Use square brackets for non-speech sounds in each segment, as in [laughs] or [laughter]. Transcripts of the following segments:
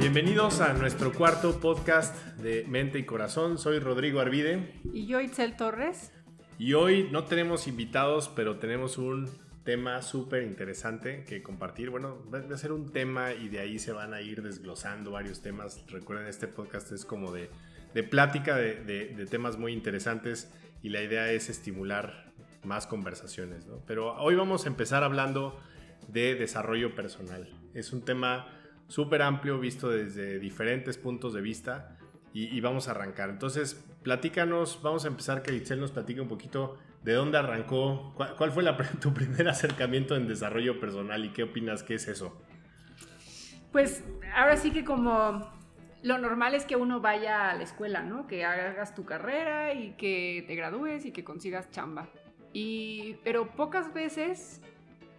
Bienvenidos a nuestro cuarto podcast de Mente y Corazón. Soy Rodrigo Arvide. Y yo, Itzel Torres. Y hoy no tenemos invitados, pero tenemos un tema súper interesante que compartir. Bueno, va a ser un tema y de ahí se van a ir desglosando varios temas. Recuerden, este podcast es como de, plática de, de, temas muy interesantes y la idea es estimular más conversaciones. ¿no? Pero hoy vamos a empezar hablando de desarrollo personal. Es un tema súper amplio, visto desde diferentes puntos de vista y, vamos a arrancar. Entonces, platícanos, vamos a empezar que Itzel nos platique un poquito de dónde arrancó, cuál, fue [laughs] tu primer acercamiento en desarrollo personal y qué opinas que es eso. Pues ahora sí que como lo normal es que uno vaya a la escuela, ¿no? Que hagas tu carrera y que te gradúes y que consigas chamba. Y, pero pocas veces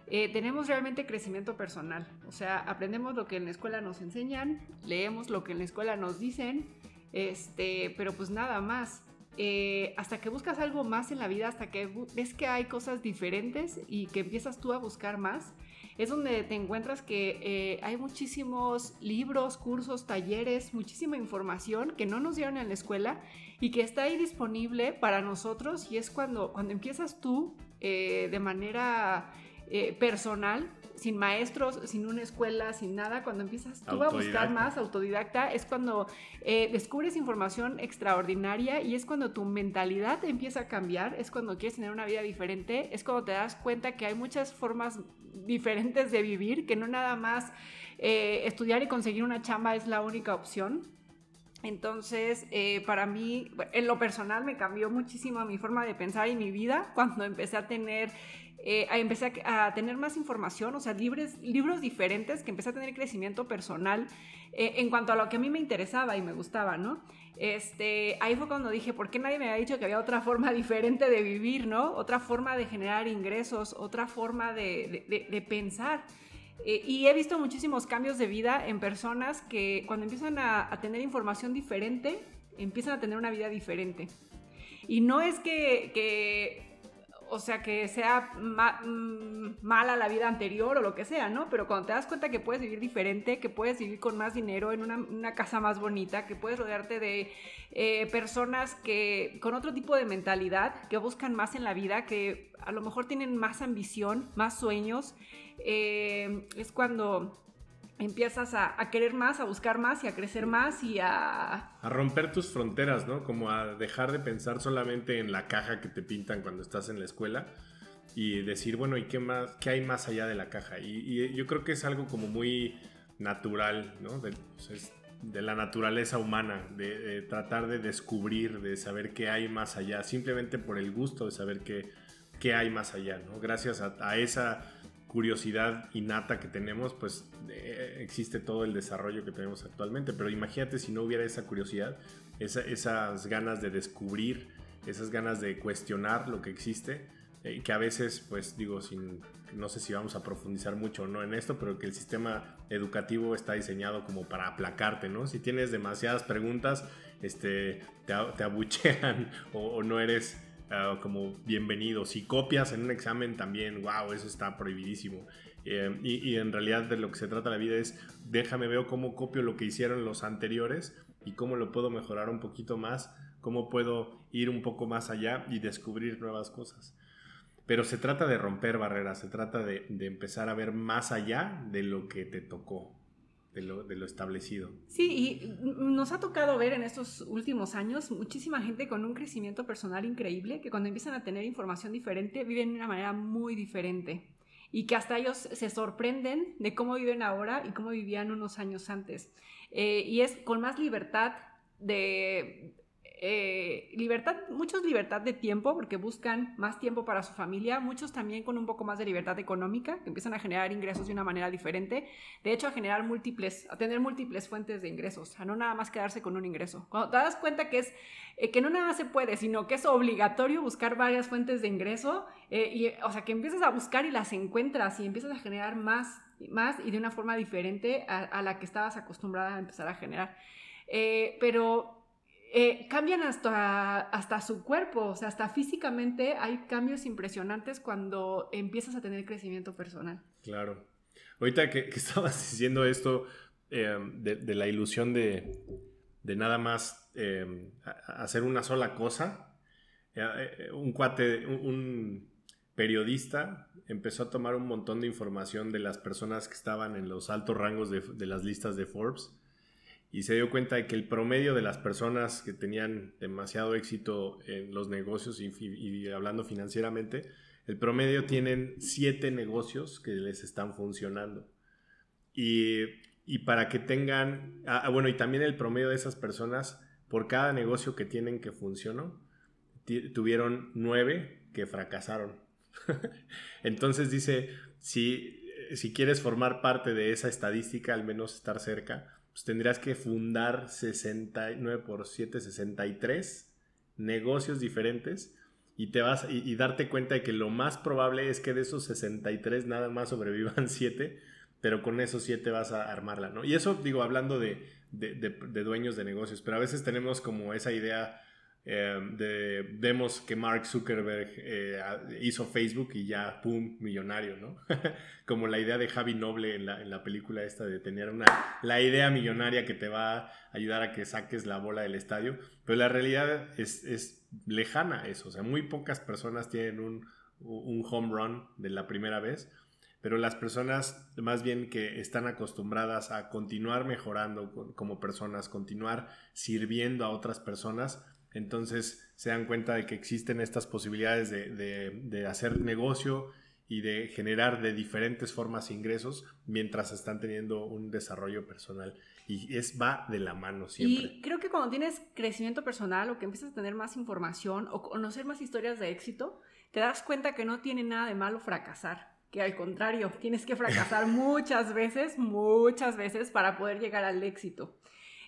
eh, tenemos realmente crecimiento personal. O sea, aprendemos lo que en la escuela nos enseñan, leemos lo que en la escuela nos dicen, este, pero pues nada más. Eh, hasta que buscas algo más en la vida, hasta que ves que hay cosas diferentes y que empiezas tú a buscar más, es donde te encuentras que eh, hay muchísimos libros, cursos, talleres, muchísima información que no nos dieron en la escuela y que está ahí disponible para nosotros y es cuando, cuando empiezas tú de manera eh, personal, sin maestros, sin una escuela, sin nada, cuando empiezas tú a buscar más autodidacta, es cuando eh, descubres información extraordinaria y es cuando tu mentalidad empieza a cambiar, es cuando quieres tener una vida diferente, es cuando te das cuenta que hay muchas formas diferentes de vivir, que no nada más eh, estudiar y conseguir una chamba es la única opción. Entonces, para mí, en lo personal, me cambió muchísimo mi forma de pensar y mi vida cuando empecé a tener eh, empecé a, tener más información, o sea, libres, libros diferentes, que empecé a tener crecimiento personal eh, en cuanto a lo que a mí me interesaba y me gustaba, ¿no? Este, ahí fue cuando dije, ¿por qué nadie me había dicho que había otra forma [laughs] diferente de vivir, ¿no? Otra forma de generar ingresos, otra forma de, pensar. Eh, y he visto muchísimos cambios de vida en personas que cuando empiezan a, a tener información diferente, empiezan a tener una vida diferente. Y no es que, que o sea, que sea mm, mala la vida anterior o lo que sea, ¿no? Pero cuando te das cuenta que puedes vivir diferente, que puedes vivir con más dinero, en una, casa más bonita, que puedes rodearte de eh, personas que con otro tipo de mentalidad, que buscan más en la vida, que a lo mejor tienen más ambición, más sueños, eh, es cuando empiezas a, querer más, a buscar más y a crecer más y a... A romper tus fronteras, ¿no? Como a dejar de pensar solamente en la caja que te pintan cuando estás en la escuela y decir, bueno, ¿y qué, más, qué hay más allá de la caja? Y, yo creo que es algo como muy natural, ¿no? De, pues, la naturaleza humana, de, tratar de descubrir, de saber qué hay más allá, simplemente por el gusto de saber qué, qué hay más allá, ¿no? Gracias a esa curiosidad innata que tenemos, pues eh, existe todo el desarrollo que tenemos actualmente. Pero imagínate si no hubiera esa curiosidad, esas ganas de descubrir, esas ganas de cuestionar lo que existe, eh, que a veces, pues digo, sin, no sé si vamos a profundizar mucho o no en esto, pero que el sistema educativo está diseñado como para aplacarte, ¿no? Si tienes demasiadas preguntas, este, te, abuchean [laughs] o no eres Ah, como bienvenido. Si copias en un examen también, wow, eso está prohibidísimo. Eh, y, en realidad de lo que se trata la vida es, déjame ver cómo copio lo que hicieron los anteriores y cómo lo puedo mejorar un poquito más, cómo puedo ir un poco más allá y descubrir nuevas cosas. Pero se trata de romper barreras, se trata de empezar a ver más allá de lo que te tocó de lo, de lo, establecido. Sí, y nos ha tocado ver en estos últimos años muchísima gente con un crecimiento personal increíble que cuando empiezan a tener información diferente viven de una manera muy diferente y que hasta ellos se sorprenden de cómo viven ahora y cómo vivían unos años antes. Eh, y es con más libertad de, eh, libertad, muchos libertad de tiempo porque buscan más tiempo para su familia, muchos también con un poco más de libertad económica, que empiezan a generar ingresos de una manera diferente, de hecho a generar múltiples, a tener múltiples fuentes de ingresos, a no nada más quedarse con un ingreso. Cuando te das cuenta que es eh, que no nada más se puede, sino que es obligatorio buscar varias fuentes de ingreso, eh, y, o sea, que empiezas a buscar y las encuentras y empiezas a generar más, más y de una forma diferente a, la que estabas acostumbrada a empezar a generar. pero eh, cambian hasta, hasta su cuerpo, o sea, hasta físicamente hay cambios impresionantes cuando empiezas a tener crecimiento personal. Claro. Ahorita que, [laughs] estabas diciendo esto, em, de, la ilusión de, nada más em, hacer una sola cosa. Eh, un cuate, un, periodista empezó a tomar un montón de información de las personas que estaban en los altos rangos de, de las listas de Forbes y se dio cuenta de que el promedio de las personas que tenían demasiado éxito en los negocios y, hablando financieramente, el promedio tienen siete negocios que les están funcionando. Y, para que tengan, ah, ah, bueno, y también el promedio de esas personas, por cada negocio que tienen que funcionó, tuvieron nueve que fracasaron. [laughs] Entonces dice, si, si quieres formar parte de esa estadística, al menos estar cerca, pues tendrías que fundar 69 por 7, 63 negocios diferentes y te vas y, darte cuenta de que lo más probable es que de esos 63 nada más sobrevivan [laughs] 7, pero con esos 7 vas a armarla, ¿no? Y eso digo hablando de, de dueños de negocios, pero a veces tenemos como esa idea Em, de, vemos que Mark Zuckerberg eh, hizo Facebook y ya, ¡pum!, millonario, ¿no? [laughs] Como la idea de Javi Noble en la, en la, película esta de tener una, la idea millonaria que te va a ayudar a que saques la bola del estadio, pero la realidad es, es lejana eso, o sea, muy pocas personas tienen un, un home run de la primera vez, pero las personas más bien que están acostumbradas a continuar mejorando como personas, continuar sirviendo a otras personas, entonces se dan cuenta de que existen estas posibilidades de, hacer negocio y de generar de diferentes formas ingresos mientras están teniendo un desarrollo personal. Y es va de la mano siempre. Y creo que cuando tienes crecimiento personal o que empiezas a tener más información o conocer más historias de éxito, te das cuenta que no tiene nada de malo fracasar. Que al contrario, tienes que fracasar [laughs] muchas veces, muchas veces para poder llegar al éxito.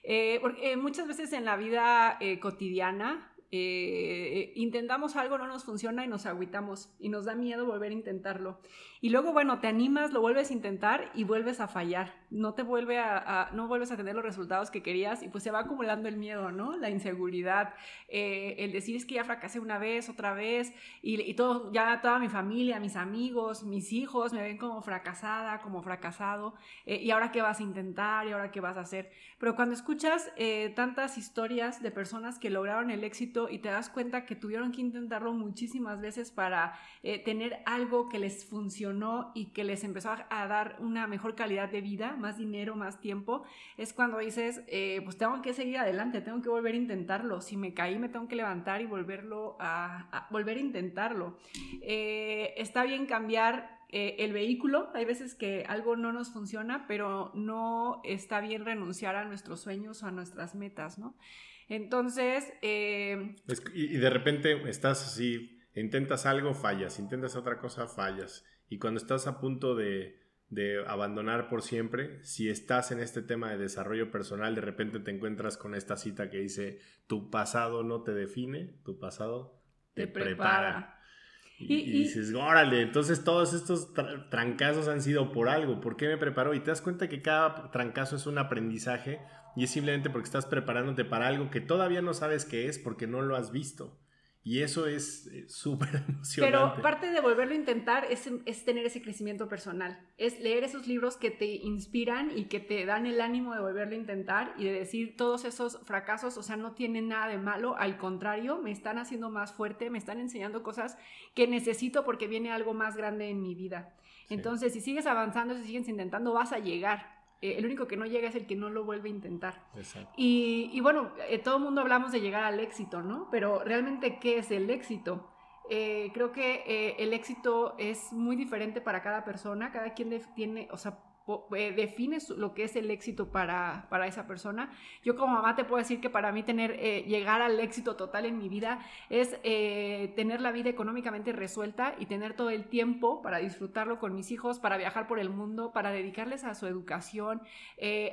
Eh, porque eh, muchas veces en la vida eh, cotidiana intentamos algo, no nos funciona y nos agüitamos y nos da miedo volver a intentarlo. Y luego, bueno, te animas, lo vuelves a intentar y vuelves a fallar. No te vuelve a, no vuelves a tener los resultados que querías y pues se va acumulando el miedo, ¿no? La inseguridad, el decir es que ya fracasé una vez, otra vez y, todo, ya toda mi familia, mis amigos, mis hijos me ven como fracasada, como fracasado y ahora qué vas a intentar y ahora qué vas a hacer. Pero cuando escuchas eh, tantas historias de personas que lograron el éxito y te das cuenta que tuvieron que intentarlo muchísimas veces para eh, tener algo que les funcionó y que les empezó a, dar una mejor calidad de vida, más dinero, más tiempo, es cuando dices, eh, pues tengo que seguir adelante, tengo que volver a intentarlo. Si me caí, me tengo que levantar y volverlo a, volver a intentarlo. está bien cambiar eh, el vehículo, hay veces que algo no nos funciona, pero no está bien renunciar a nuestros sueños o a nuestras metas, ¿no? Entonces... Eh, y, de repente estás así, intentas algo, fallas, intentas otra cosa, fallas. Y cuando estás a punto de, de abandonar por siempre, si estás en este tema de desarrollo personal, de repente te encuentras con esta cita que dice, tu pasado no te define, tu pasado te, prepara. Y, dices, órale, entonces todos estos trancazos han sido por algo, ¿por qué me preparo? Y te das cuenta que cada trancazo es un aprendizaje y es simplemente porque estás preparándote para algo que todavía no sabes qué es porque no lo has visto. Y eso es eh, [laughs] súper emocionante. Pero parte de volverlo a intentar es, es, tener ese crecimiento personal. Es leer esos libros que te inspiran y que te dan el ánimo de volverlo a intentar y de decir todos esos fracasos, o sea, no tienen nada de malo. Al contrario, me están haciendo más fuerte, me están enseñando cosas que necesito porque viene algo más grande en mi vida. Entonces, si sigues avanzando, si sigues intentando, vas a llegar. Eh, el único que no llega es el que no lo vuelve a intentar. Y, bueno, eh, todo el mundo hablamos de llegar al éxito, ¿no? Pero realmente, ¿qué es el éxito? Eh, creo que el éxito es muy diferente para cada persona, cada quien tiene, o sea, define lo que es el éxito para, para, esa persona. Yo como mamá te puedo decir que para mí tener, eh, llegar al éxito total en mi vida es eh, tener la vida económicamente resuelta y tener todo el tiempo para disfrutarlo con mis hijos, para viajar por el mundo, para dedicarles a su educación,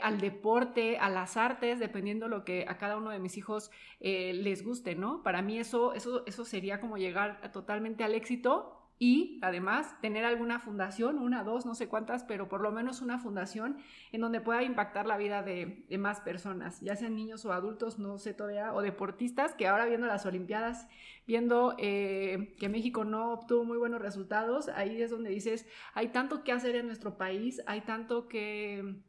al deporte, a las artes, dependiendo lo que a cada uno de mis hijos les guste, ¿no? Para mí eso, eso, eso sería como llegar totalmente al éxito y además tener alguna fundación, una, dos, no sé cuántas, pero por lo menos una fundación en donde pueda impactar la vida de, más personas, ya sean niños o adultos, no sé todavía, o deportistas, que ahora viendo las Olimpiadas, viendo eh, que México no obtuvo muy buenos resultados, ahí es donde dices, hay tanto que hacer en nuestro país, hay tanto que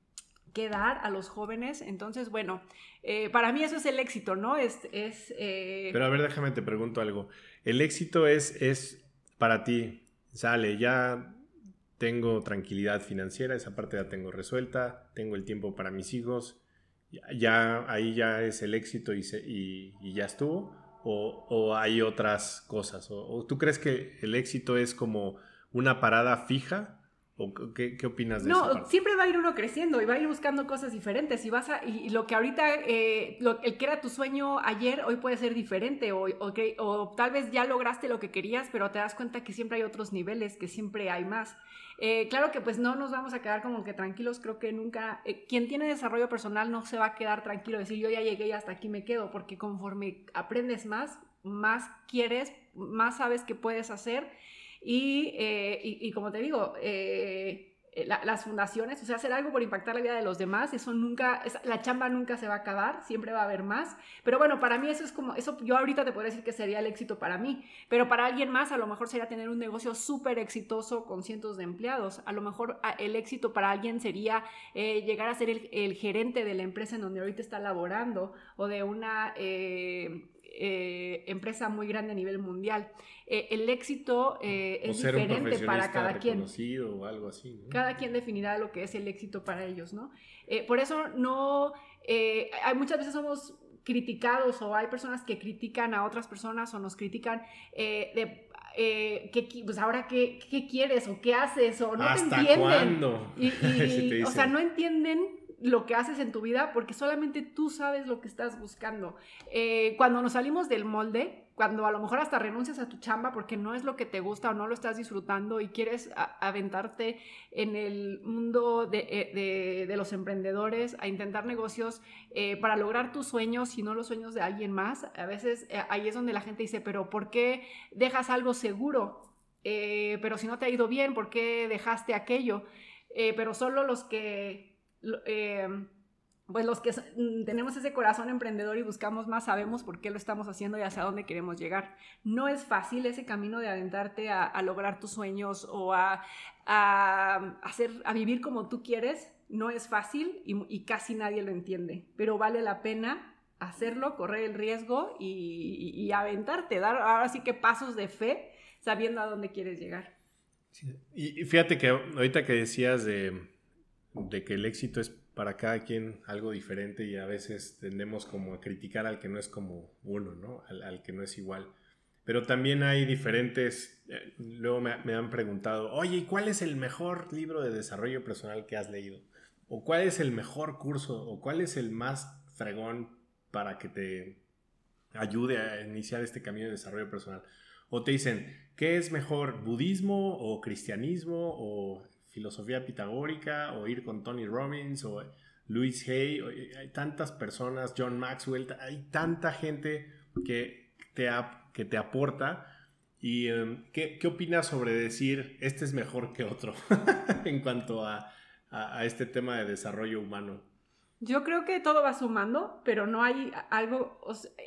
dar a los jóvenes. Entonces, bueno, eh, para mí eso es el éxito, ¿no? Es, es eh, Pero a ver, déjame te pregunto algo. El éxito es para ti, sale, ya tengo tranquilidad financiera, esa parte ya tengo resuelta, tengo el tiempo para mis hijos, ya ahí ya es el éxito y, ya estuvo, o, hay otras cosas, o, tú crees que el éxito es como una parada fija qué, opinas de eso? No, siempre va a ir uno creciendo y va a ir buscando cosas diferentes. Y vas a, y, lo que ahorita, eh, el que era tu sueño ayer, hoy puede ser diferente. O, o, tal vez ya lograste lo que querías, pero te das cuenta que siempre hay otros niveles, que siempre hay más. Eh, claro que pues no nos vamos a quedar como que tranquilos, creo que nunca, eh, quien tiene desarrollo personal no se va a quedar tranquilo, decir yo ya llegué y hasta aquí me quedo, porque conforme aprendes más, más quieres, más sabes que puedes hacer eh, y, como te digo, eh, eh, las fundaciones, o sea, hacer algo por impactar la vida de los demás, eso nunca, la chamba nunca se va a acabar, siempre va a haber más. Pero bueno, para mí eso es como, eso yo ahorita te podría decir que sería el éxito para mí, pero para alguien más a lo mejor sería tener un negocio súper exitoso con cientos de empleados. A lo mejor el éxito para alguien sería llegar a ser el, gerente de la empresa en donde ahorita está laborando o de una... empresa muy grande a nivel mundial. Eh, el éxito eh, es diferente para cada quien. O algo así, Cada quien definirá lo que es el éxito para ellos, ¿no? Eh, por eso no, hay muchas veces somos criticados o hay personas que critican a otras personas o nos critican de pues ahora qué, qué, quieres o qué haces o no te entienden. Cuándo? Y, [laughs] o sea, no entienden lo que haces en tu vida porque solamente tú sabes lo que estás buscando. cuando nos salimos del molde, cuando a lo mejor hasta renuncias a tu chamba porque no es lo que te gusta o no lo estás disfrutando y quieres aventarte en el mundo eh, de, los emprendedores, a intentar negocios eh, para lograr tus sueños y no los sueños de alguien más, a veces eh, ahí es donde la gente dice, pero ¿por qué dejas algo seguro? pero si no te ha ido bien, ¿por qué dejaste aquello? pero solo los que pues los que mm, tenemos ese corazón emprendedor y buscamos más sabemos por qué lo estamos haciendo y hacia dónde queremos llegar. No es fácil ese camino de aventarte a, lograr tus sueños o a, hacer, a vivir como tú quieres. No es fácil y, casi nadie lo entiende, pero vale la pena hacerlo, correr el riesgo y, aventarte, dar ahora sí que pasos de fe sabiendo a dónde quieres llegar. Y fíjate que ahorita que decías de, de que el éxito es para cada quien algo diferente y a veces tendemos como a criticar al que no es como uno, ¿no? Al, que no es igual. Pero también hay diferentes, eh, luego me, han preguntado, oye, ¿y cuál es el mejor libro de desarrollo personal que has leído? ¿O cuál es el mejor curso? ¿O cuál es el más fregón para que te ayude a iniciar este camino de desarrollo personal? O te dicen, ¿qué es mejor, budismo o cristianismo o filosofía pitagórica o ir con Tony Robbins o Louis Hay, hay tantas personas, John Maxwell, hay tanta gente que te, que te aporta. ¿Y em, ¿qué, ¿qué, opinas sobre decir este es mejor que otro [laughs] en cuanto a, a, este tema de desarrollo humano? Yo creo que todo va sumando, pero no hay algo...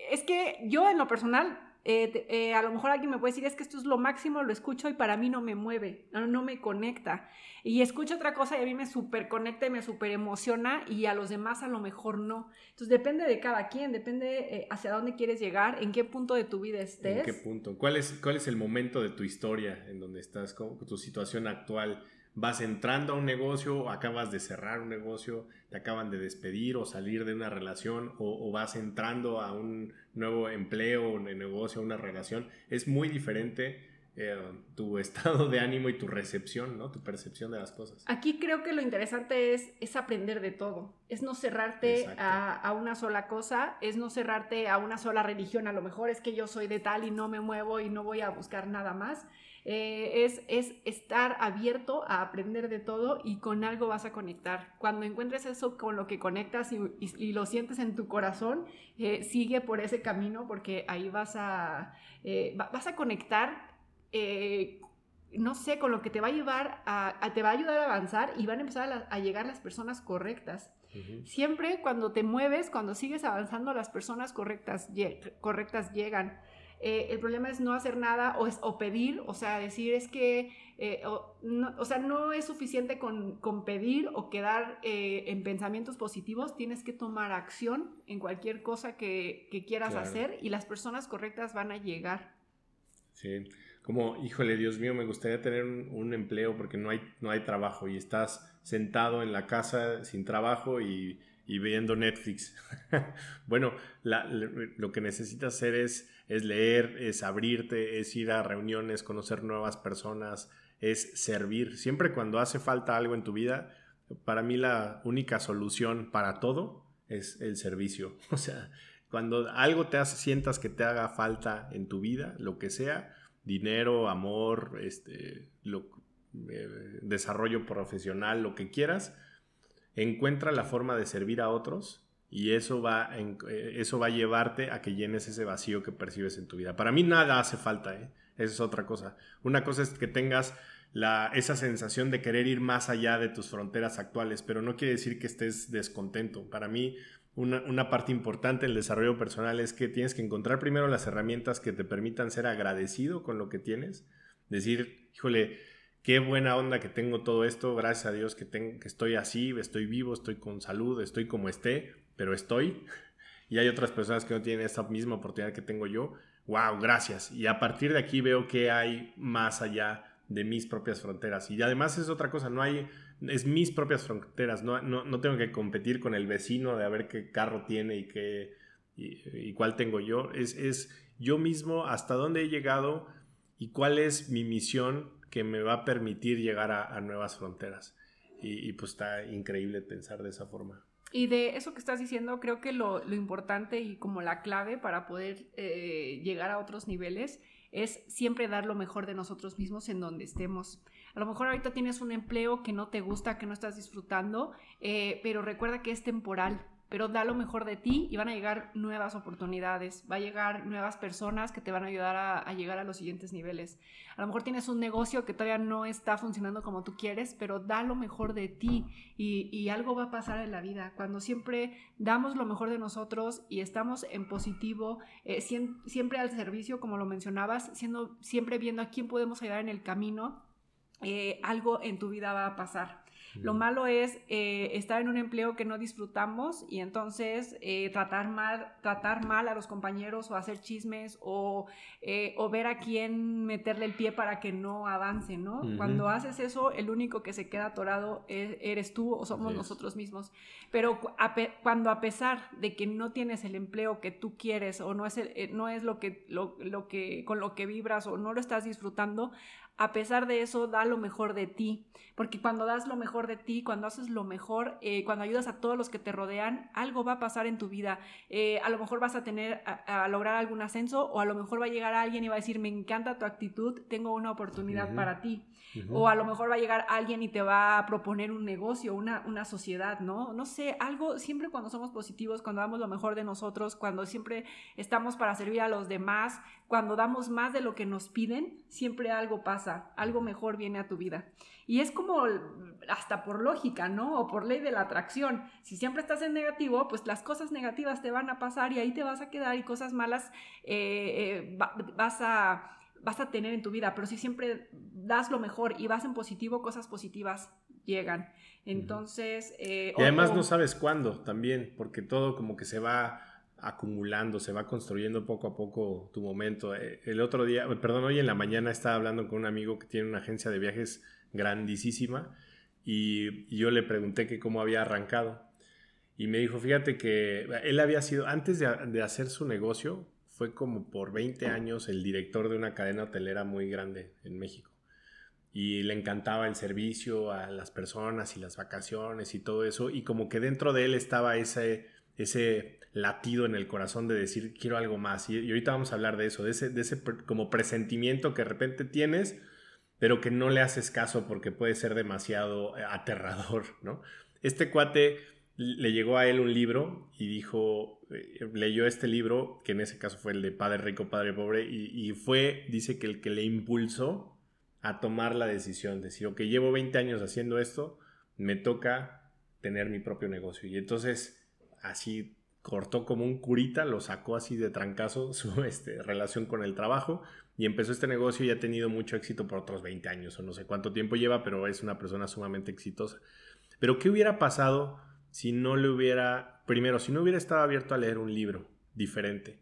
es que yo en lo personal eh, eh, a lo mejor alguien me puede decir, es que esto es lo máximo, lo escucho y para mí no me mueve, no, me conecta. Y escucho otra cosa y a mí me super conecta y me super emociona y a los demás a lo mejor no. Entonces depende de cada quien, depende eh, hacia dónde quieres llegar, en qué punto de tu vida estés. ¿En qué punto? ¿Cuál es, cuál es el momento de tu historia en donde estás, con tu situación actual? Vas entrando a un negocio, acabas de cerrar un negocio, te acaban de despedir o salir de una relación o, vas entrando a un nuevo empleo, un negocio, una relación. Es muy diferente eh, tu [laughs] estado de ánimo y tu recepción, ¿no? Tu percepción de las cosas. Aquí creo que lo interesante es, es aprender de todo. Es no cerrarte a, a, una sola cosa, es no cerrarte a una sola religión. A lo mejor es que yo soy de tal y no me muevo y no voy a buscar nada más eh, es, es estar abierto a aprender de todo y con algo vas a conectar. Cuando encuentres eso con lo que conectas y, lo sientes en tu corazón, eh, sigue por ese camino porque ahí vas a, vas a conectar no sé, con lo que te va a llevar a, te va a ayudar a avanzar y van a empezar a, llegar las personas correctas. Siempre cuando te mueves, cuando sigues avanzando, las personas correctas, correctas llegan. eh, el problema es no hacer nada o, es, o pedir, o sea, decir es que, eh, o, no, o, sea, no es suficiente con, con pedir o quedar eh, en pensamientos positivos, tienes que tomar acción en cualquier cosa que, que quieras Claro. hacer y las personas correctas van a llegar. Sí, como, híjole, Dios mío, me gustaría tener un, empleo porque no hay, no hay trabajo y estás sentado en la casa sin trabajo y, viendo Netflix. [laughs] bueno, lo que necesitas hacer es, es leer, es abrirte, es ir a reuniones, conocer nuevas personas, es servir. Siempre cuando hace falta algo en tu vida, para mí la única solución para todo es el servicio. [laughs] O sea, cuando algo te hace, sientas que te haga falta en tu vida, lo que sea, dinero, amor, este, lo- eh, desarrollo profesional, lo que quieras, encuentra la forma de servir a otros y eso va, a eh, eso va a llevarte a que llenes ese vacío que percibes en tu vida. Para mí nada hace falta, ¿eh? Es otra cosa. Una cosa es que tengas la, esa sensación de querer ir más allá de tus fronteras actuales, pero no quiere decir que estés descontento. Para mí, una, una parte importante del desarrollo personal es que tienes que encontrar primero las herramientas que te permitan ser agradecido con lo que tienes. Decir, híjole, qué buena onda que tengo todo esto, gracias a Dios que, tengo, que estoy así, estoy vivo, estoy con salud, estoy como esté, pero estoy. [laughs] Y hay otras personas que no tienen esta misma oportunidad que tengo yo. Wow, gracias. Y a partir de aquí veo que hay más allá de mis propias fronteras. Y además es otra cosa, no hay, es mis propias fronteras, no, no, no tengo que competir con el vecino de a ver qué carro tiene y qué y, y cuál tengo yo. Es, es yo mismo hasta dónde he llegado y cuál es mi misión que me va a permitir llegar a, nuevas fronteras. Y, y, pues está increíble pensar de esa forma. Y de eso que estás diciendo, creo que lo, lo importante y como la clave para poder eh, llegar a otros niveles es siempre dar lo mejor de nosotros mismos en donde estemos. A lo mejor ahorita tienes un empleo que no te gusta, que no estás disfrutando, eh, pero recuerda que es temporal. Pero da lo mejor de ti y van a llegar nuevas oportunidades, va a llegar nuevas personas que te van a ayudar a, llegar a los siguientes niveles. A lo mejor tienes un negocio que todavía no está funcionando como tú quieres, pero da lo mejor de ti y, algo va a pasar en la vida. Cuando siempre damos lo mejor de nosotros y estamos en positivo, eh, siempre al servicio, como lo mencionabas, siendo, siempre viendo a quién podemos ayudar en el camino, eh, algo en tu vida va a pasar. Lo malo es eh, estar en un empleo que no disfrutamos y entonces eh, tratar, mal, tratar mal a los compañeros o hacer chismes o, o, ver a quién meterle el pie para que no avance, ¿no? Cuando haces eso, el único que se queda atorado es, eres tú o somos yes. nosotros mismos. Pero a cuando a pesar de que no tienes el empleo que tú quieres o no es, el, no es lo que, lo, lo que, con lo que vibras o no lo estás disfrutando, a pesar de eso, da lo mejor de ti, porque cuando das lo mejor de ti, cuando haces lo mejor, eh, cuando ayudas a todos los que te rodean, algo va a pasar en tu vida. Eh, a lo mejor vas a tener, a, a, lograr algún ascenso, o a lo mejor va a llegar alguien y va a decir, me encanta tu actitud, tengo una oportunidad uh -huh. para ti. Uh -huh. O a lo mejor va a llegar alguien y te va a proponer un negocio, una, una sociedad, ¿no? No sé, algo, siempre cuando somos positivos, cuando damos lo mejor de nosotros, cuando siempre estamos para servir a los demás, cuando damos más de lo que nos piden, siempre algo pasa, algo mejor viene a tu vida. Y es como hasta por lógica, ¿no? O por ley de la atracción. Si siempre estás en negativo, pues las cosas negativas te van a pasar y ahí te vas a quedar y cosas malas eh, eh, vas a vas a tener en tu vida, pero si siempre das lo mejor y vas en positivo, cosas positivas llegan. Entonces... Eh, y además o, no sabes cuándo también, porque todo como que se va acumulando, se va construyendo poco a poco tu momento. El otro día, perdón, hoy en la mañana estaba hablando con un amigo que tiene una agencia de viajes grandísima y, yo le pregunté que cómo había arrancado. Y me dijo, fíjate que él había sido, antes de, de hacer su negocio, fue como por 20 años el director de una cadena hotelera muy grande en México. Y le encantaba el servicio a las personas y las vacaciones y todo eso. Y como que dentro de él estaba ese, ese latido en el corazón de decir, quiero algo más. Y, y ahorita vamos a hablar de eso, de ese, de ese como presentimiento que de repente tienes, pero que no le haces caso porque puede ser demasiado aterrador, [laughs] ¿no? Este cuate le llegó a él un libro y dijo, eh, leyó este libro, que en ese caso fue el de Padre Rico, Padre Pobre, y, y, fue, dice que el que le impulsó a tomar la decisión, decir, ok, llevo 20 años haciendo esto, me toca tener mi propio negocio. Y entonces, así cortó como un curita, lo sacó así de trancazo su [laughs] este, relación con el trabajo y empezó este negocio y ha tenido mucho éxito por otros 20 años o no sé cuánto tiempo lleva, pero es una persona sumamente exitosa. Pero ¿qué hubiera pasado si no le hubiera, primero, si no hubiera estado abierto a leer un libro diferente?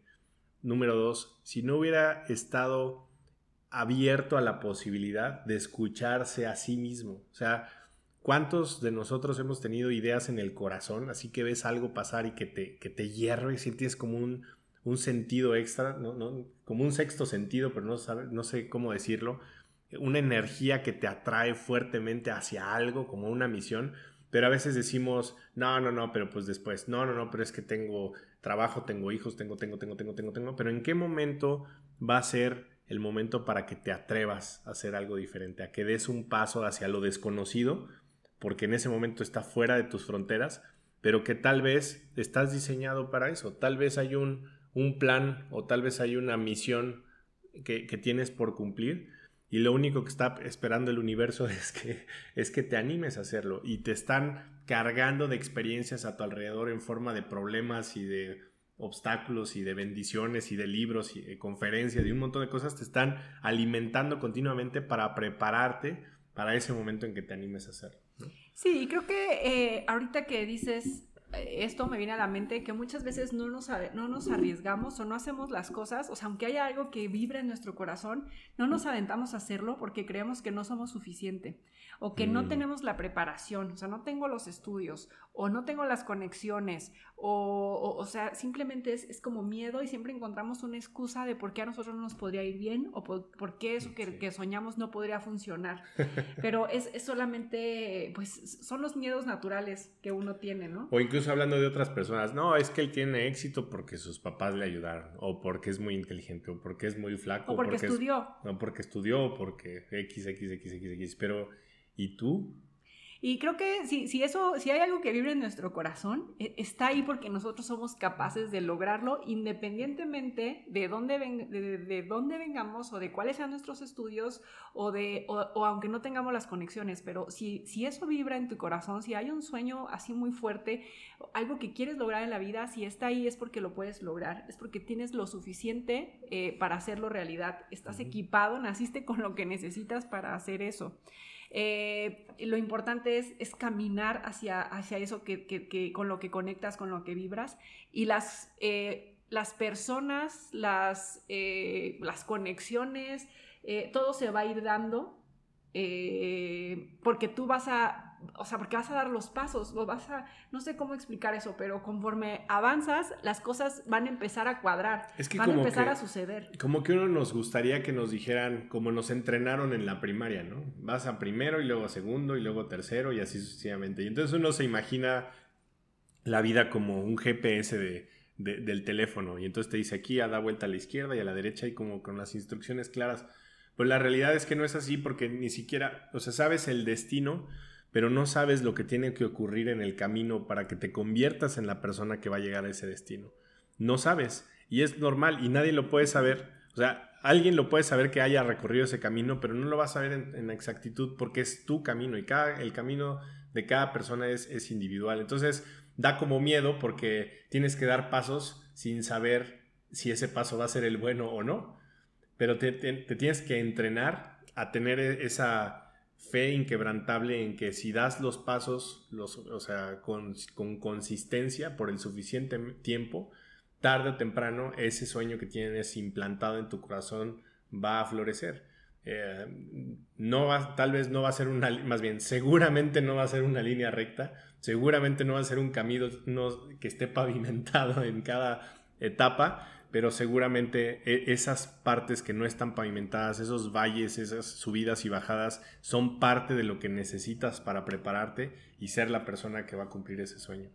Número dos, si no hubiera estado abierto a la posibilidad de escucharse a sí mismo. O sea, ¿cuántos de nosotros hemos tenido ideas en el corazón? Así que ves algo pasar y que te, que te hierve y sientes como un, un sentido extra, como un sexto sentido, pero no, no sé cómo decirlo, una energía que te atrae fuertemente hacia algo, como una misión, pero a veces decimos, no, no, no, pero pues después, no, no, no, pero es que tengo trabajo, tengo hijos, tengo, tengo, tengo, tengo, tengo, tengo, pero ¿en qué momento va a ser el momento para que te atrevas a hacer algo diferente, a que des un paso hacia lo desconocido, porque en ese momento está fuera de tus fronteras, pero que tal vez estás diseñado para eso, tal vez hay un un plan o tal vez hay una misión que, tienes por cumplir y lo único que está esperando el universo [laughs] es que, es que te animes a hacerlo y te están cargando de experiencias a tu alrededor en forma de problemas y de obstáculos y de bendiciones y de libros y de conferencias y un montón de cosas te están alimentando continuamente para prepararte para ese momento en que te animes a hacerlo. Sí, creo que eh, ahorita que dices esto me viene a la mente que muchas veces no nos, no nos arriesgamos o no hacemos las cosas, o sea, aunque haya algo que vibre en nuestro corazón, no nos aventamos a hacerlo porque creemos que no somos suficiente o que no mm. tenemos la preparación, o sea, no tengo los estudios o no tengo las conexiones o, o, sea, simplemente es, es, como miedo y siempre encontramos una excusa de por qué a nosotros no nos podría ir bien o por, qué eso que, que, soñamos no podría funcionar. Pero es, es, solamente, pues son los miedos naturales que uno tiene, ¿no? O incluso hablando de otras personas, no, es que él tiene éxito porque sus papás le ayudaron o porque es muy inteligente o porque es muy flaco. O porque, estudió. no, porque estudió o porque X, X, X, X, X. Pero ¿Y tú? Y creo que si, si, eso, si hay algo que vive en nuestro corazón, e, está ahí porque nosotros somos capaces de lograrlo independientemente de dónde, de, dónde vengamos o de cuáles sean nuestros estudios o, de, o, aunque no tengamos las conexiones. Pero si, si eso vibra en tu corazón, si hay un sueño así muy fuerte, algo que quieres lograr en la vida, si está ahí es porque lo puedes lograr, es porque tienes lo suficiente eh, para hacerlo realidad. Estás equipado, naciste con lo que necesitas para hacer eso. Eh, lo importante es, es, caminar hacia, hacia eso que, con lo que conectas, con lo que vibras. Y las, eh, las personas, las, eh, las conexiones, todo se va a ir dando porque tú vas a o sea, porque vas a dar los pasos, vas a, no sé cómo explicar eso, pero conforme avanzas, las cosas van a empezar a cuadrar, van a empezar a suceder. Como que uno nos gustaría que nos dijeran, como nos entrenaron en la primaria, ¿no? Vas a primero y luego a segundo y luego tercero y así sucesivamente. Y entonces uno se imagina la vida como un GPS de, del teléfono y entonces te dice aquí a da vuelta a la izquierda y a la derecha y como con las instrucciones claras. Pues la realidad es que no es así porque ni siquiera, o sea, sabes el destino, pero no sabes lo que tiene que ocurrir en el camino para que te conviertas en la persona que va a llegar a ese destino. No sabes, y es normal, y nadie lo puede saber. O sea, alguien lo puede saber que haya recorrido ese camino, pero no lo va a saber en, exactitud porque es tu camino y cada, el camino de cada persona es, es individual. Entonces, da como miedo porque tienes que dar pasos sin saber si ese paso va a ser el bueno o no. Pero te tienes que entrenar a tener e, esa fe inquebrantable en que si das los pasos, los, o sea, con, consistencia por el suficiente tiempo, tarde o temprano ese sueño que tienes implantado en tu corazón va a florecer. Eh, no va, tal vez no va a ser una, más bien, seguramente no va a ser una línea recta, seguramente no va a ser un camino que esté pavimentado en cada etapa, pero seguramente e, esas partes que no están pavimentadas, esos valles, esas subidas y bajadas, son parte de lo que necesitas para prepararte y ser la persona que va a cumplir ese sueño.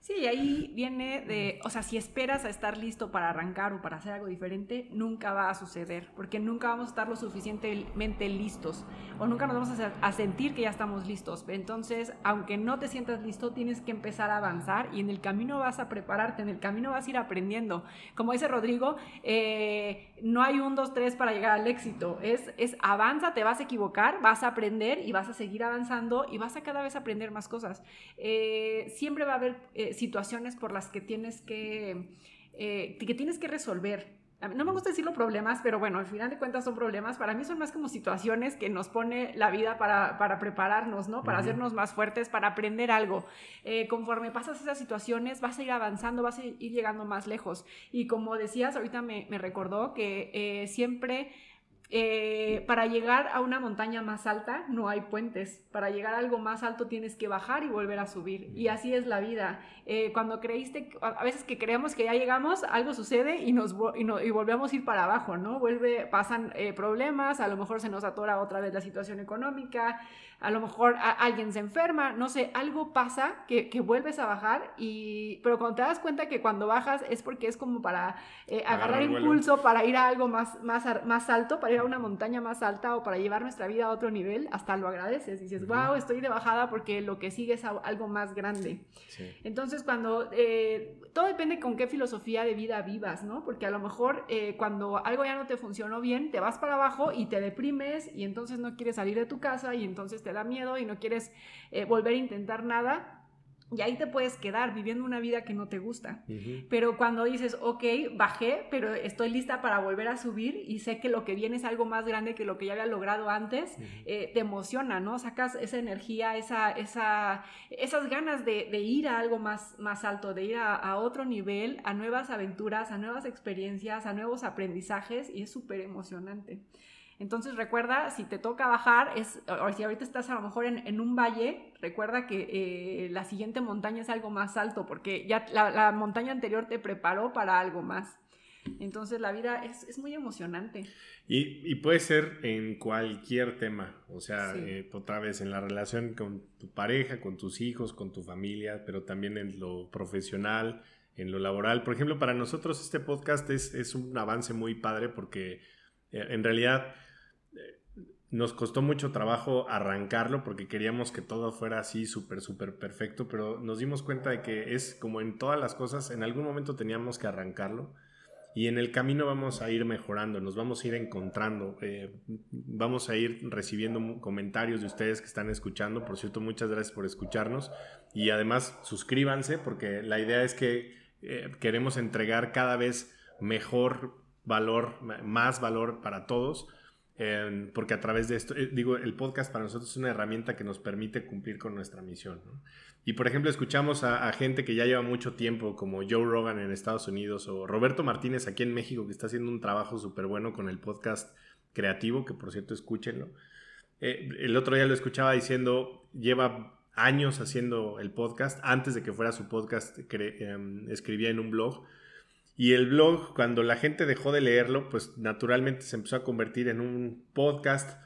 Sí, ahí viene de, o sea, si esperas a estar listo para arrancar o para hacer algo diferente, nunca va a suceder, porque nunca vamos a estar lo suficientemente listos o nunca nos vamos a, sentir que ya estamos listos. Entonces, aunque no te sientas listo, tienes que empezar a avanzar y en el camino vas a prepararte, en el camino vas a ir aprendiendo. Como dice Rodrigo, eh, no hay un, dos, tres para llegar al éxito, es, es avanza, te vas a equivocar, vas a aprender y vas a seguir avanzando y vas a cada vez aprender más cosas. Eh, siempre va a haber... Eh, eh, situaciones por las que tienes que, eh, que tienes que resolver no me gusta decirlo problemas, pero bueno, al final de cuentas son problemas. Para mí son más como situaciones que nos pone la vida para, para prepararnos, ¿no? Para hacernos más fuertes, para aprender algo. Eh, conforme pasas esas situaciones, vas a ir avanzando, vas a ir llegando más lejos. Y como decías, ahorita me, me recordó que siempre eh, para llegar a una montaña más alta no hay puentes. Para llegar a algo más alto tienes que bajar y volver a subir. Y así es la vida. Eh, cuando creíste, a veces que creemos que ya llegamos, algo sucede y, nos, y, y volvemos a ir para abajo, ¿no? Vuelve, pasan eh, problemas, a lo mejor se nos atora otra vez la situación económica, a lo mejor alguien se enferma, no sé, algo pasa que, que, vuelves a bajar y, pero cuando te das cuenta que cuando bajas es porque es como para agarrar impulso, para ir a algo más, más, más alto, para ir a una montaña más alta o para llevar nuestra vida a otro nivel, hasta lo agradeces. Dices, wow, estoy de bajada porque lo que sigue es algo más grande. Entonces, cuando eh, todo depende con qué filosofía de vida vivas, ¿no? Porque a lo mejor eh, cuando algo ya no te funcionó bien, te vas para abajo y te deprimes y entonces no quieres salir de tu casa y entonces te da miedo y no quieres eh, volver a intentar nada y ahí te puedes quedar viviendo una vida que no te gusta. Pero cuando dices, ok, bajé, pero estoy lista para volver a subir y sé que lo que viene es algo más grande que lo que ya había logrado antes, eh, te emociona, ¿no? Sacas esa energía, esa, esa, esas ganas de, ir a algo más, más alto, de ir a, a, otro nivel, a nuevas aventuras, a nuevas experiencias, a nuevos aprendizajes y es súper emocionante. Entonces recuerda, si te toca bajar, es, o si ahorita estás a lo mejor en, un valle, recuerda que eh, la siguiente montaña es algo más alto, porque ya la, montaña anterior te preparó para algo más. Entonces la vida es, muy emocionante. Y, puede ser en cualquier tema, o sea, eh, otra vez en la relación con tu pareja, con tus hijos, con tu familia, pero también en lo profesional, en lo laboral. Por ejemplo, para nosotros este podcast es, es un avance muy padre porque eh, en realidad nos costó mucho trabajo arrancarlo porque queríamos que todo fuera así súper, súper perfecto, pero nos dimos cuenta de que es como en todas las cosas, en algún momento teníamos que arrancarlo y en el camino vamos a ir mejorando, nos vamos a ir encontrando, eh, vamos a ir recibiendo comentarios de ustedes que están escuchando. Por cierto, muchas gracias por escucharnos y además suscríbanse porque la idea es que eh, queremos entregar cada vez mejor valor, más valor para todos porque a través de esto, eh, digo, el podcast para nosotros es una herramienta que nos permite cumplir con nuestra misión. Y por ejemplo, escuchamos a, gente que ya lleva mucho tiempo, como Joe Rogan en Estados Unidos o Roberto Martínez aquí en México, que está haciendo un trabajo súper bueno con el podcast creativo, que por cierto, escúchenlo. Eh, el otro día lo escuchaba diciendo, lleva años haciendo el podcast, antes de que fuera su podcast, em, escribía en un blog y el blog, cuando la gente dejó de leerlo, pues naturalmente se empezó a convertir en un podcast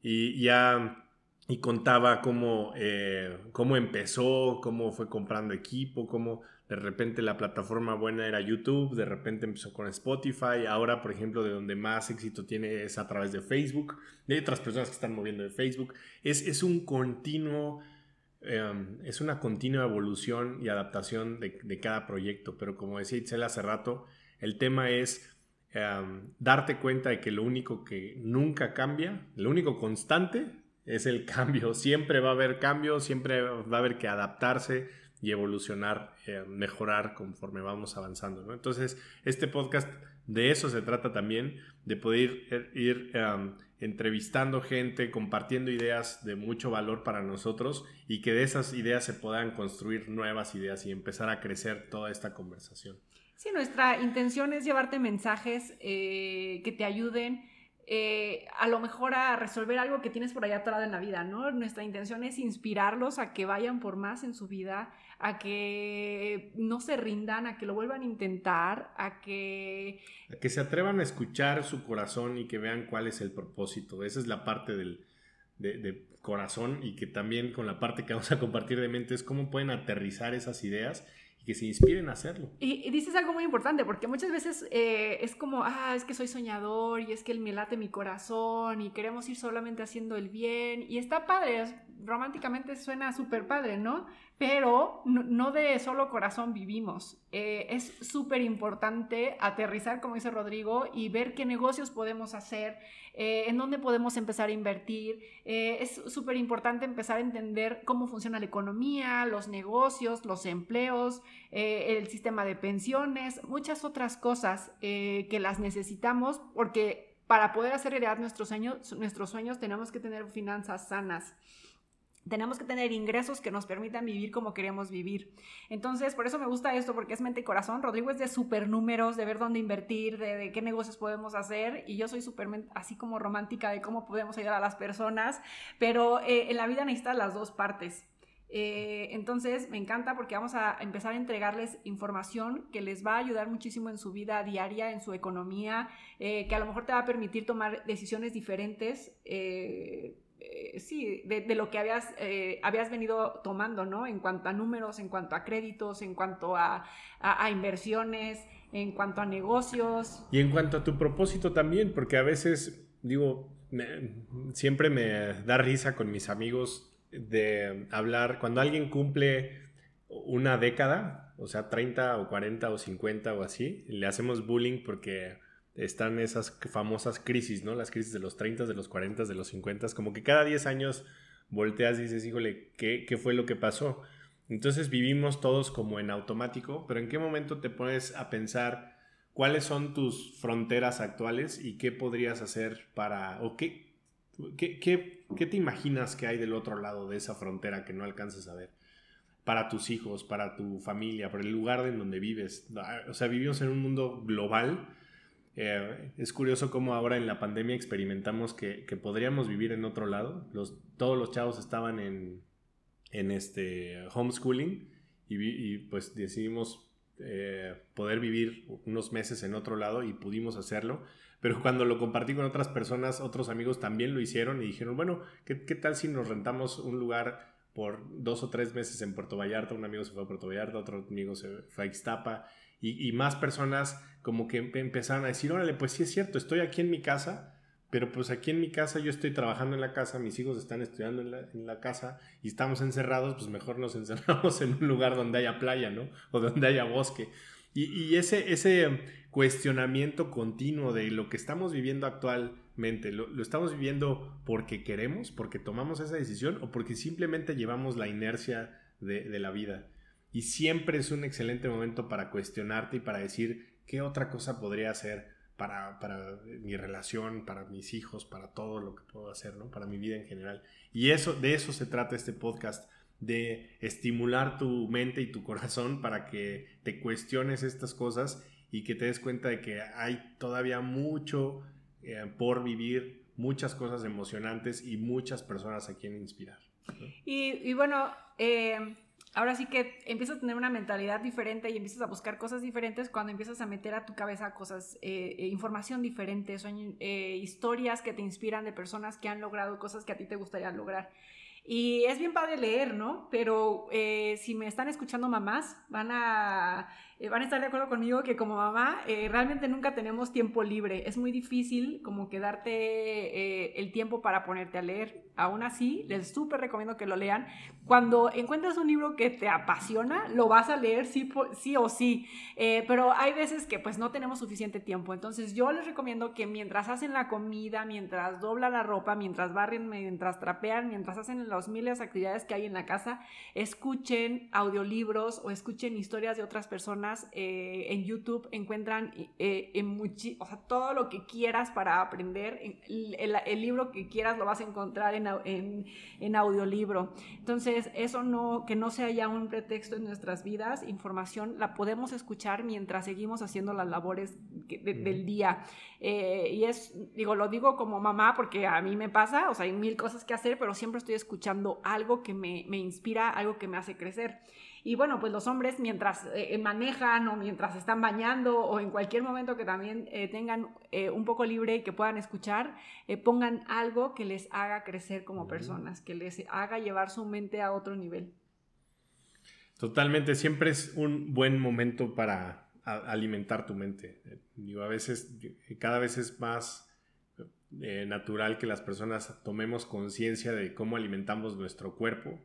y ya y contaba cómo, eh, cómo empezó, cómo fue comprando equipo, cómo de repente la plataforma buena era YouTube, de repente empezó con Spotify, ahora por ejemplo de donde más éxito tiene es a través de Facebook, hay otras personas que están moviendo de Facebook, es, es un continuo Em, es una continua evolución y adaptación de, cada proyecto, pero como decía Itzel hace rato, el tema es em, darte cuenta de que lo único que nunca cambia, lo único constante es el [laughs] cambio. Siempre va a haber cambio, siempre va a haber que adaptarse y evolucionar, eh, mejorar conforme vamos avanzando. Entonces, este podcast de eso se trata también, de poder ir, em, entrevistando gente, compartiendo ideas de mucho valor para nosotros y que de esas ideas se puedan construir nuevas ideas y empezar a crecer toda esta conversación. Sí, nuestra intención es llevarte mensajes eh, que te ayuden eh, a lo mejor a resolver algo que tienes por allá atorado en la vida, ¿no? Nuestra intención es inspirarlos a que vayan por más en su vida, a que no se rindan, a que lo vuelvan a intentar, a que... A que se atrevan a escuchar su corazón y que vean cuál es el propósito. Esa es la parte del de corazón y que también con la parte que vamos a compartir de mente es cómo pueden aterrizar esas ideas que se inspiren a hacerlo. Y, dices algo muy importante, porque muchas veces eh, es como, ah, es que soy soñador y es que me late mi corazón y queremos ir solamente haciendo el bien y está padre, románticamente suena súper padre, ¿no? Pero no, de solo corazón vivimos. Eh, es súper importante aterrizar, como dice Rodrigo, y ver qué negocios podemos hacer, eh, en dónde podemos empezar a invertir. Eh, es súper importante empezar a entender cómo funciona la economía, los negocios, los empleos, el sistema de pensiones, muchas otras cosas que las necesitamos porque para poder hacer realidad nuestros sueños, nuestros sueños tenemos que tener finanzas sanas. Tenemos que tener ingresos que nos permitan vivir como queremos vivir. Entonces, por eso me gusta esto, porque es mente y corazón. Rodrigo es de super números, de ver dónde invertir, de, qué negocios podemos hacer. Y yo soy súper así como romántica de cómo podemos ayudar a las personas. Pero eh, en la vida necesitas las dos partes. Eh, entonces me encanta porque vamos a empezar a entregarles información que les va a ayudar muchísimo en su vida diaria, en su economía, eh, que a lo mejor te va a permitir tomar decisiones diferentes. Eh, sí, de, lo que habías, habías venido tomando, ¿no? En cuanto a números, en cuanto a créditos, en cuanto a, a inversiones, en cuanto a negocios. Y en cuanto a tu propósito también, porque a veces, digo, siempre me da risa con mis amigos de hablar, cuando alguien cumple una década, o sea, 30 o 40 o 50 o así, le hacemos bullying porque están esas famosas crisis, ¿no? Las crisis de los 30, de los 40, de los 50, como que cada 10 años volteas y dices, híjole, ¿qué, ¿qué fue lo que pasó? Entonces vivimos todos como en automático, pero ¿en qué momento te pones a pensar cuáles son tus fronteras actuales y qué podrías hacer para, o qué, ¿Qué, te imaginas que hay del otro lado de esa frontera que no alcanzas a ver? Para tus hijos, para tu familia, para el lugar en donde vives. O sea, vivimos en un mundo global. Eh, es curioso cómo ahora en la pandemia experimentamos que, podríamos vivir en otro lado. Todos los chavos estaban en, en este homeschooling y, pues decidimos eh, poder vivir unos meses en otro lado y pudimos hacerlo pero cuando lo compartí con otras personas, otros amigos también lo hicieron y dijeron, bueno, ¿qué, tal si nos rentamos un lugar por dos o tres meses en Puerto Vallarta? Un amigo se fue a Puerto Vallarta, otro amigo se fue a Ixtapa y, más personas como que empezaron a decir, órale, pues sí es cierto, estoy aquí en mi casa. Pero pues aquí en mi casa yo estoy trabajando en la casa, mis hijos están estudiando en la, casa y estamos encerrados, pues mejor nos [laughs] encerramos en un lugar donde haya playa, ¿no? O donde haya bosque. Y, ese, ese cuestionamiento continuo de lo que estamos viviendo actualmente, ¿lo, estamos viviendo porque queremos, porque tomamos esa decisión o porque simplemente llevamos la inercia de, la vida? Y siempre es un excelente momento para cuestionarte y para decir qué otra cosa podría hacer para, para, mi relación, para mis hijos, para todo lo que puedo hacer, ¿no? Para mi vida en general. Y eso, de eso se trata este podcast, de estimular tu mente y tu corazón para que te cuestiones estas cosas y que te des cuenta de que hay todavía mucho eh, por vivir, muchas cosas emocionantes y muchas personas a quien inspirar. Y, bueno, eh, ahora sí que empiezas a tener una mentalidad diferente y empiezas a buscar cosas diferentes cuando empiezas a meter a tu cabeza cosas, eh, información diferente, historias que te inspiran de personas que han logrado cosas que a ti te gustaría lograr. Y es bien padre leer, ¿no? Pero eh, si me están escuchando mamás, van a eh, van a estar de acuerdo conmigo que como mamá eh, realmente nunca tenemos tiempo libre. Es muy difícil como que darte eh, el tiempo para ponerte a leer. Aún así, les súper recomiendo que lo lean. Cuando encuentras un libro que te apasiona, lo vas a leer sí, sí o sí. pero hay veces que pues no tenemos suficiente tiempo. Entonces yo les recomiendo que mientras hacen la comida, mientras doblan la ropa, mientras barren, mientras trapean, mientras hacen las miles de actividades que hay en la casa, escuchen audiolibros o escuchen historias de otras personas eh, en YouTube encuentran eh, en o sea, todo lo que quieras para aprender. El, libro que quieras lo vas a encontrar en, en, audiolibro. Entonces, eso no, que no sea ya un pretexto en nuestras vidas, información la podemos escuchar mientras seguimos haciendo las labores del día. Eh, y es, digo, lo digo como mamá porque a mí me pasa, o sea, hay mil cosas que hacer, pero siempre estoy escuchando algo que me, me inspira, algo que me hace crecer. Y bueno, pues los hombres mientras eh, eh, manejan o mientras están bañando o en cualquier momento que también eh, tengan un poco libre y que puedan escuchar, pongan algo que les haga crecer como personas, que les haga llevar su mente a otro nivel. Totalmente, siempre es un buen momento para alimentar tu mente. Digo, a veces, cada vez es más natural que las personas tomemos conciencia de cómo alimentamos nuestro cuerpo,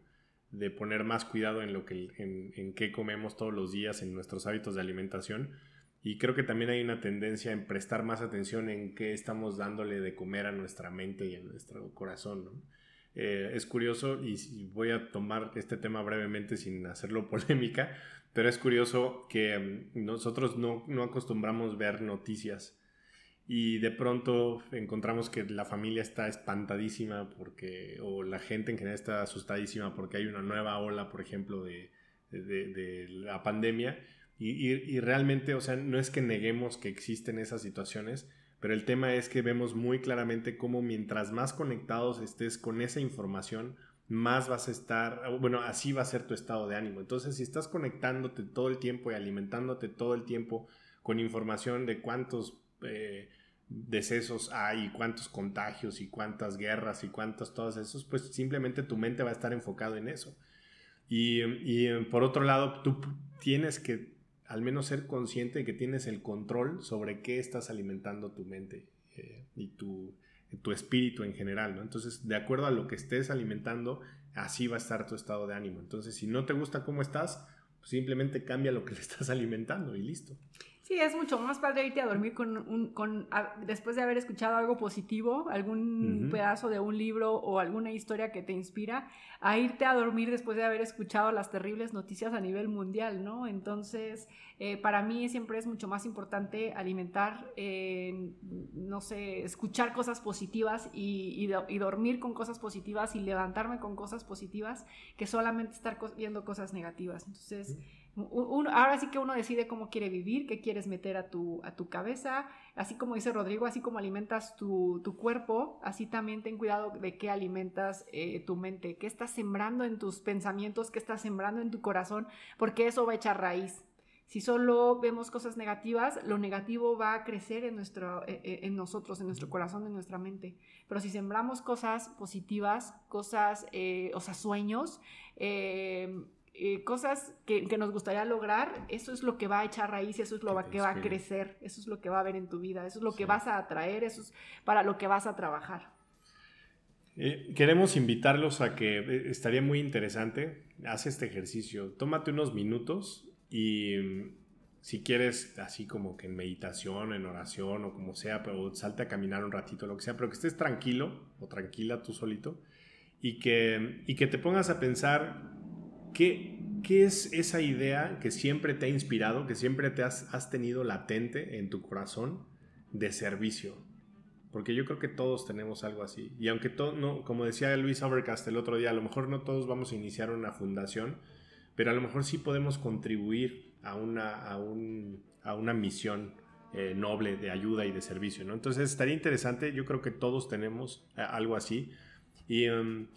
de poner más cuidado en lo que en, en qué comemos todos los días, en nuestros hábitos de alimentación. Y creo que también hay una tendencia en prestar más atención en qué estamos dándole de comer a nuestra mente y a nuestro corazón. Eh, es curioso y voy a tomar este tema brevemente sin hacerlo [laughs] polémica, pero es curioso que mm, nosotros no, no acostumbramos ver noticias y de pronto encontramos que la familia está espantadísima porque, o la gente en general está asustadísima porque hay una nueva ola, por ejemplo, de, de, la pandemia. Y, y, realmente, o sea, no es que neguemos que existen esas situaciones, pero el tema es que vemos muy claramente cómo mientras más conectados estés con esa información, más vas a estar, bueno, así va a ser tu estado de ánimo. Entonces, si estás conectándote todo el tiempo y alimentándote todo el tiempo con información de cuántos eh, decesos hay, cuántos contagios y cuántas guerras y cuántos todos esos, pues simplemente tu mente va a estar enfocado en eso. Y, y por otro lado, tú tienes que al menos ser consciente de que tienes el control sobre qué estás alimentando tu mente eh, y tu, tu, espíritu en general. Entonces, de acuerdo a lo que estés alimentando, así va a estar tu estado de ánimo. Entonces, si no te gusta cómo estás, simplemente cambia lo que le estás [laughs] alimentando y listo. Sí, es mucho más padre irte a dormir con un, con, después de haber escuchado algo positivo, algún pedazo de un libro o alguna historia que te inspira, a irte a dormir después de haber escuchado las terribles noticias a nivel mundial, ¿no? Entonces, eh, para mí siempre es mucho más importante alimentar, eh, no sé, escuchar cosas positivas y, y, dormir con cosas positivas y levantarme con cosas positivas que solamente estar viendo cosas negativas. Entonces, ahora sí que uno decide cómo quiere vivir, qué quieres meter a tu, a tu cabeza, así como dice Rodrigo, así como alimentas tu, cuerpo, así también ten cuidado de qué alimentas eh, tu mente, qué estás sembrando en tus pensamientos, qué estás sembrando en tu corazón, porque eso va a echar raíz. Si solo vemos cosas negativas, lo negativo va a crecer en, nuestro, eh, eh, en nosotros, en nuestro corazón, en nuestra mente. Pero si sembramos cosas positivas, cosas, o sea, sueños, eh, cosas que, nos gustaría lograr, eso es lo que va a echar raíz, eso es lo que va a crecer, eso es lo que va a haber en tu vida, eso es lo que vas a atraer, eso es para lo que vas a trabajar. Eh, queremos invitarlos a que eh, estaría muy interesante, haz este ejercicio, tómate unos minutos y mm, si quieres así como que en meditación, en oración o como sea, pero salte a caminar un ratito, lo que sea, pero que estés tranquilo o tranquila tú solito y que, y que te pongas a pensar ¿Qué, ¿Qué, es esa idea que siempre te ha inspirado, que siempre te has, has tenido latente en tu corazón de servicio? Porque yo creo que todos tenemos algo así. Y aunque todo, no, como decía Luis Overcast el otro día, a lo mejor no todos vamos a iniciar una fundación, pero a lo mejor sí podemos contribuir a una, a un, a una misión eh, noble de ayuda y de servicio, ¿no? Entonces estaría interesante, yo creo que todos tenemos eh, algo así. Y um,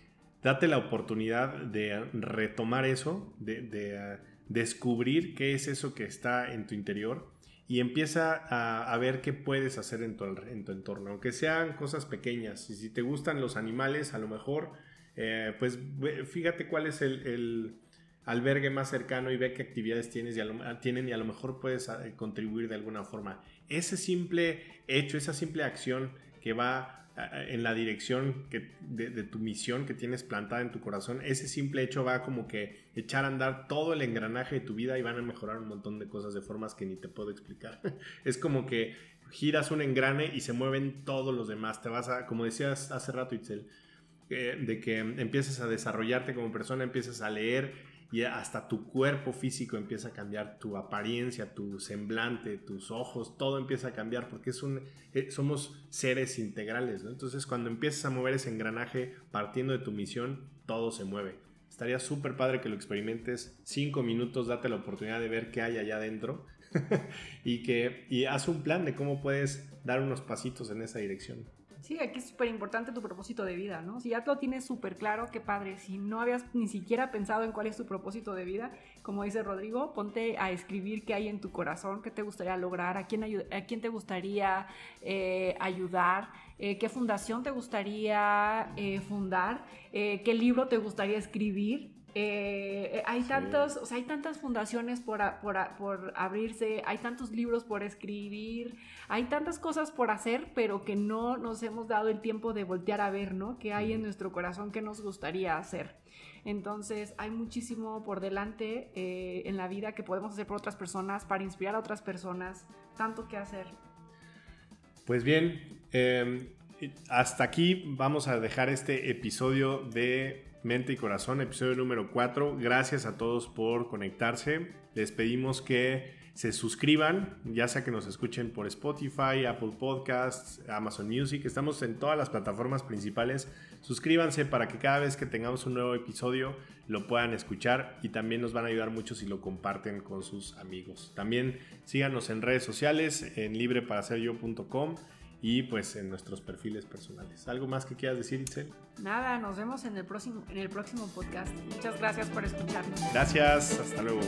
date la oportunidad de retomar eso, de, descubrir qué es eso que está en tu interior y empieza a, ver qué puedes hacer en tu, en tu, entorno, aunque sean cosas pequeñas. Y si te gustan los animales, a lo mejor, eh, pues fíjate cuál es el, albergue más cercano y ve qué actividades tienes y tienen y a lo mejor puedes eh, contribuir de alguna forma. Ese simple hecho, esa simple acción que va en la dirección de, tu misión que tienes plantada en tu corazón, ese simple hecho va como que echar a andar todo el engranaje de tu vida y van a mejorar un montón de cosas de formas que ni te puedo explicar. [laughs] es como que giras un engrane y se mueven todos los demás. Te vas a, como decías hace rato, Itzel, eh, de que empiezas a desarrollarte como persona, empiezas a leer y hasta tu cuerpo físico empieza a cambiar, tu apariencia, tu semblante, tus ojos, todo empieza a cambiar porque es un, eh, somos seres integrales. Entonces cuando empiezas a mover ese engranaje partiendo de tu misión, todo se mueve. Estaría súper padre que lo experimentes. Cinco minutos, date la oportunidad de ver qué hay allá adentro [laughs] y que y haz un plan de cómo puedes dar unos pasitos en esa dirección. Sí, aquí es súper importante tu propósito de vida, ¿no? Si ya lo tienes súper claro, qué padre. Si no habías ni siquiera pensado en cuál es tu propósito de vida, como dice Rodrigo, ponte a escribir qué hay en tu corazón, qué te gustaría lograr, a quién, a quién te gustaría eh, ayudar, eh, qué fundación te gustaría eh, fundar, qué libro te gustaría escribir, Eh, hay tantos, o sea, hay tantas fundaciones por, por, por, abrirse, hay tantos libros por escribir, hay tantas cosas por hacer, pero que no nos hemos dado el tiempo de voltear a ver, ¿no? ¿Qué hay en nuestro corazón que nos gustaría hacer? Entonces, hay muchísimo por delante eh, en la vida que podemos hacer por otras personas, para inspirar a otras personas, tanto que hacer. Pues bien, em, hasta aquí vamos a dejar este episodio de Mente y Corazón, episodio número 4. Gracias a todos por conectarse. Les pedimos que se suscriban, ya sea que nos escuchen por Spotify, Apple Podcasts, Amazon Music. Estamos en todas las plataformas principales. Suscríbanse para que cada vez que tengamos un nuevo episodio lo puedan escuchar y también nos van a ayudar mucho si lo comparten con sus amigos. También síganos en redes sociales en libreparaseryo.com y pues en nuestros perfiles personales. ¿Algo más que quieras decir, Itzel? Nada, nos vemos en el próximo, en el próximo podcast. Muchas gracias por escucharnos. Gracias, hasta luego.